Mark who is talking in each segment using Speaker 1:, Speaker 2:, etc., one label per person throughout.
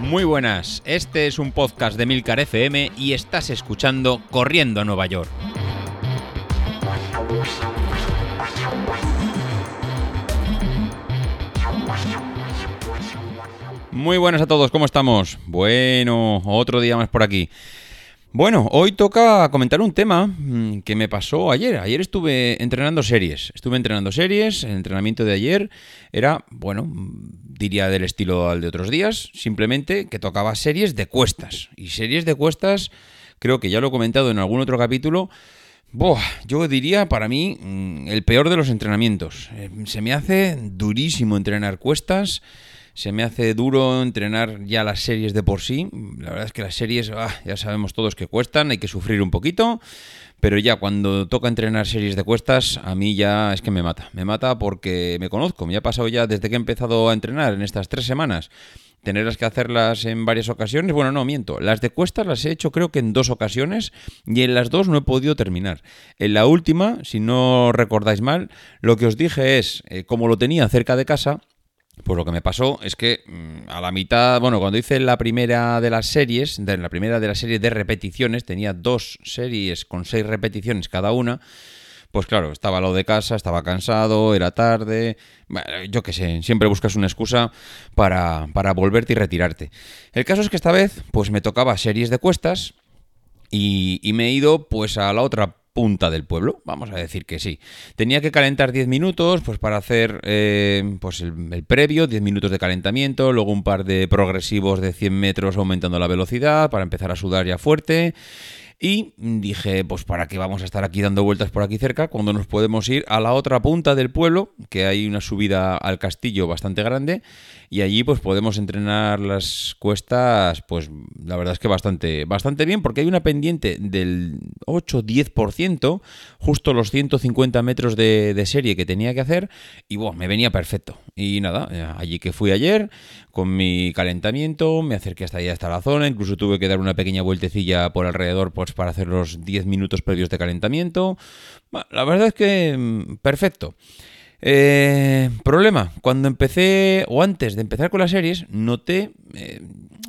Speaker 1: Muy buenas, este es un podcast de Milcar FM y estás escuchando Corriendo a Nueva York. Muy buenas a todos, ¿cómo estamos? Bueno, otro día más por aquí. Bueno, hoy toca comentar un tema mm, que me pasó ayer. Ayer estuve entrenando series. Estuve entrenando series. El entrenamiento de ayer era, bueno, diría del estilo al de otros días. Simplemente que tocaba series de cuestas. Y series de cuestas, creo que ya lo he comentado en algún otro capítulo. yo diría para mí mm, el peor de los entrenamientos. Eh, se me hace durísimo entrenar cuestas se me hace duro entrenar ya las series de por sí. La verdad es que las series ah, ya sabemos todos que cuestan, hay que sufrir un poquito. Pero ya cuando toca entrenar series de cuestas, a mí ya es que me mata. Me mata porque me conozco. Me ha pasado ya desde que he empezado a entrenar en estas tres semanas. Tenerlas que hacerlas en varias ocasiones. Bueno, no, miento. Las de cuestas las he hecho creo que en dos ocasiones y en las dos no he podido terminar. En la última, si no recordáis mal, lo que os dije es, eh, como lo tenía cerca de casa, pues lo que me pasó es que mm, a la mitad, bueno, cuando hice la primera de las series, de la primera de las series de repeticiones, tenía dos series con seis repeticiones cada una. Pues claro, estaba lo de casa, estaba cansado, era tarde, yo qué sé, siempre buscas una excusa para, para volverte y retirarte. El caso es que esta vez, pues me tocaba series de cuestas y, y me he ido pues a la otra punta del pueblo, vamos a decir que sí. Tenía que calentar 10 minutos pues para hacer eh, pues el, previo, 10 minutos de calentamiento, luego un par de progresivos de 100 metros aumentando la velocidad para empezar a sudar ya fuerte. Y dije, pues para qué vamos a estar aquí dando vueltas por aquí cerca cuando nos podemos ir a la otra punta del pueblo, que hay una subida al castillo bastante grande, y allí pues podemos entrenar las cuestas, pues la verdad es que bastante, bastante bien, porque hay una pendiente del 8-10%, justo los 150 metros de, serie que tenía que hacer, y bueno, me venía perfecto. Y nada, eh, allí que fui ayer, con mi calentamiento, me acerqué hasta allá, hasta la zona, incluso tuve que dar una pequeña vueltecilla por alrededor para hacer los 10 minutos previos de calentamiento. la verdad es que mm, perfecto. Eh, problema, cuando empecé, o antes de empezar con las series, noté, eh,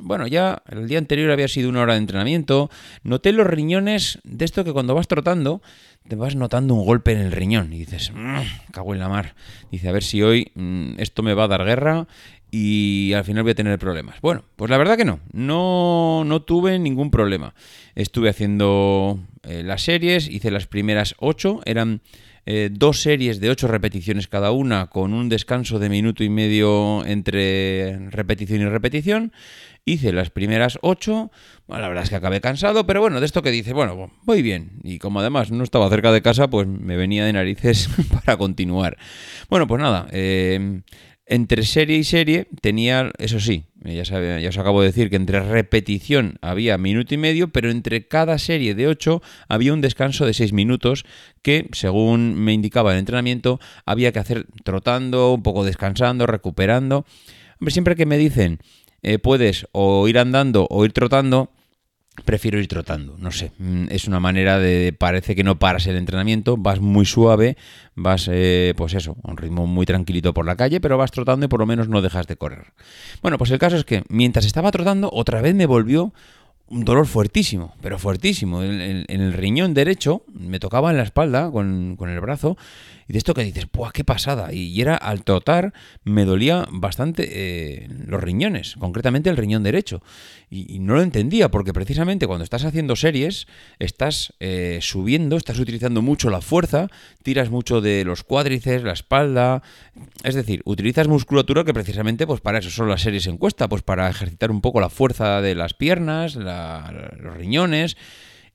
Speaker 1: bueno, ya el día anterior había sido una hora de entrenamiento, noté los riñones de esto que cuando vas trotando, te vas notando un golpe en el riñón y dices, mmm, cago en la mar. Dice, a ver si hoy mm, esto me va a dar guerra y al final voy a tener problemas. Bueno, pues la verdad que no, no, no tuve ningún problema. Estuve haciendo eh, las series, hice las primeras ocho, eran eh, dos series de ocho repeticiones cada una, con un descanso de minuto y medio entre repetición y repetición. Hice las primeras ocho, la verdad es que acabé cansado, pero bueno, de esto que dice, bueno, voy bien. Y como además no estaba cerca de casa, pues me venía de narices para continuar. Bueno, pues nada, eh, entre serie y serie tenía, eso sí, ya, ya os acabo de decir que entre repetición había minuto y medio, pero entre cada serie de 8 había un descanso de 6 minutos que, según me indicaba el entrenamiento, había que hacer trotando, un poco descansando, recuperando. Hombre, siempre que me dicen eh, puedes o ir andando o ir trotando, prefiero ir trotando. No sé, mm, es una manera de. Parece que no paras el entrenamiento, vas muy suave, vas, eh, pues eso, a un ritmo muy tranquilito por la calle, pero vas trotando y por lo menos no dejas de correr. Bueno, pues el caso es que mientras estaba trotando, otra vez me volvió un dolor fuertísimo, pero fuertísimo. En, el riñón derecho me tocaba en la espalda con, con el brazo y de esto que dices, ¡buah, qué pasada! Y, era al trotar, me dolía bastante eh, los riñones, concretamente el riñón derecho. Y, no lo entendía, porque precisamente cuando estás haciendo series, estás eh, subiendo, estás utilizando mucho la fuerza, tiras mucho de los cuádriceps, la espalda. Es decir, utilizas musculatura que precisamente, pues para eso son las series en cuesta, pues para ejercitar un poco la fuerza de las piernas, los riñones.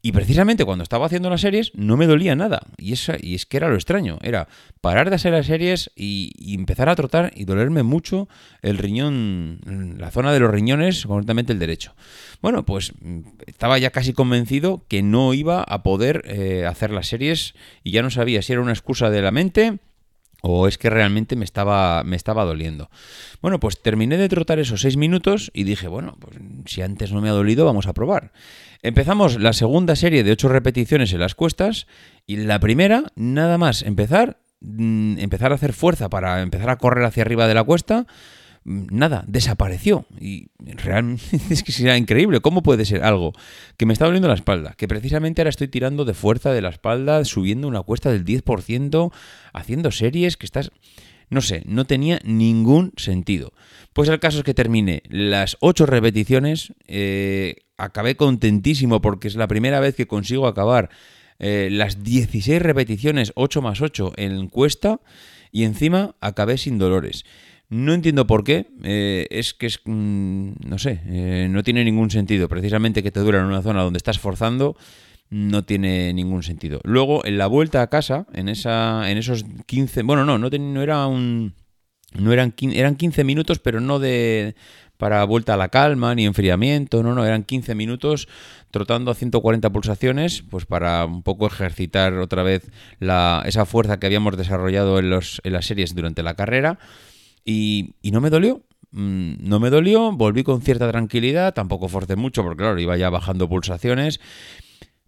Speaker 1: Y precisamente cuando estaba haciendo las series no me dolía nada. Y, esa, y es que era lo extraño. Era parar de hacer las series y, empezar a trotar y dolerme mucho el riñón, la zona de los riñones, concretamente el derecho. Bueno, pues mm, estaba ya casi convencido que no iba a poder eh, hacer las series y ya no sabía si era una excusa de la mente o es que realmente me estaba, me estaba doliendo. Bueno, pues terminé de trotar esos seis minutos y dije, bueno, pues si antes no me ha dolido, vamos a probar. Empezamos la segunda serie de ocho repeticiones en las cuestas y la primera, nada más empezar, mm, empezar a hacer fuerza para empezar a correr hacia arriba de la cuesta, nada, desapareció. Y realmente es que será increíble. ¿Cómo puede ser algo que me está doliendo la espalda? Que precisamente ahora estoy tirando de fuerza de la espalda, subiendo una cuesta del 10%, haciendo series que estás... No sé, no tenía ningún sentido. Pues el caso es que terminé las 8 repeticiones, eh, acabé contentísimo porque es la primera vez que consigo acabar eh, las 16 repeticiones 8 más 8 en cuesta y encima acabé sin dolores. No entiendo por qué, eh, es que es, mm, no sé, eh, no tiene ningún sentido. Precisamente que te dura en una zona donde estás forzando, no tiene ningún sentido. Luego, en la vuelta a casa, en, esa, en esos 15, bueno, no, no, no era un... No eran, eran 15 minutos, pero no de, para vuelta a la calma ni enfriamiento, no, no, eran 15 minutos trotando a 140 pulsaciones, pues para un poco ejercitar otra vez la, esa fuerza que habíamos desarrollado en, los, en las series durante la carrera. Y, no me dolió, mm, no me dolió, volví con cierta tranquilidad, tampoco forcé mucho porque claro, iba ya bajando pulsaciones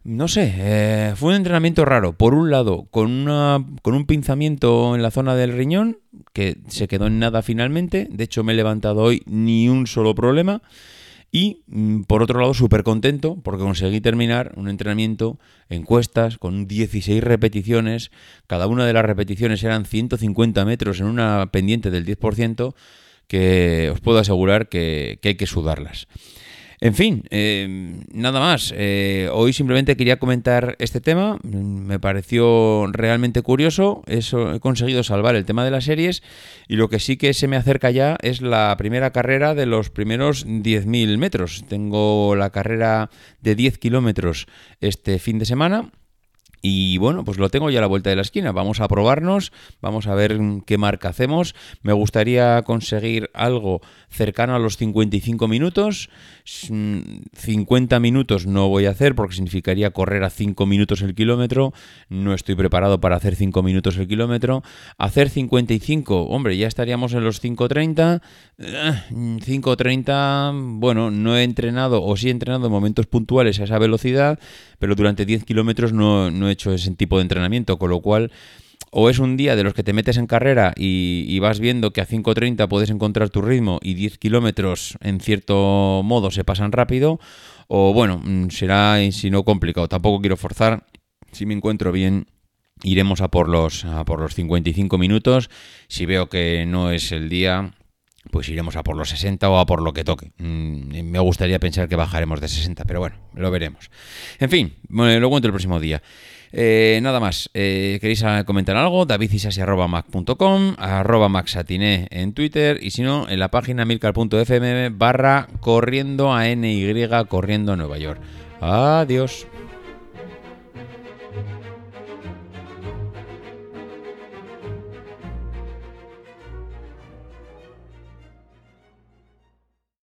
Speaker 1: no sé, eh, fue un entrenamiento raro. Por un lado, con, una, con un pinzamiento en la zona del riñón, que se quedó en nada finalmente. De hecho, me he levantado hoy ni un solo problema. Y mm, por otro lado, súper contento porque conseguí terminar un entrenamiento en cuestas con 16 repeticiones. Cada una de las repeticiones eran 150 metros en una pendiente del 10%, que os puedo asegurar que hay que sudarlas. En fin, eh, nada más. Eh, hoy simplemente quería comentar este tema. Me pareció realmente curioso. Eso, he conseguido salvar el tema de las series. Y lo que sí que se me acerca ya es la primera carrera de los primeros 10.000 metros. Tengo la carrera de 10 kilómetros este fin de semana. Y bueno, pues lo tengo ya a la vuelta de la esquina. Vamos a probarnos, vamos a ver qué marca hacemos. Me gustaría conseguir algo cercano a los 55 minutos. 50 minutos no voy a hacer porque significaría correr a 5 minutos el kilómetro. No estoy preparado para hacer 5 minutos el kilómetro. Hacer 55, hombre, ya estaríamos en los 5.30. 5.30, eh, bueno, no he entrenado o sí he entrenado en momentos puntuales a esa velocidad, pero durante 10 kilómetros no he hecho ese tipo de entrenamiento, con lo cual o es un día de los que te metes en carrera y, vas viendo que a 5.30 puedes encontrar tu ritmo y 10 kilómetros en cierto modo se pasan rápido, o bueno, mm, será, si no, complicado. Tampoco quiero forzar. Si me encuentro bien, iremos a por los, a por los 55 minutos. Si veo que no es el día, pues iremos a por los 60 o a por lo que toque. Mm, me gustaría pensar que bajaremos de 60, pero bueno, lo veremos. En fin, bueno, lo cuento el próximo día. Eh, nada más, eh, ¿queréis comentar algo? davidisasi.mac.com, arroba maxatiné en Twitter y si no, en la página milcar.fm barra corriendo a NY, corriendo a Nueva York. Adiós.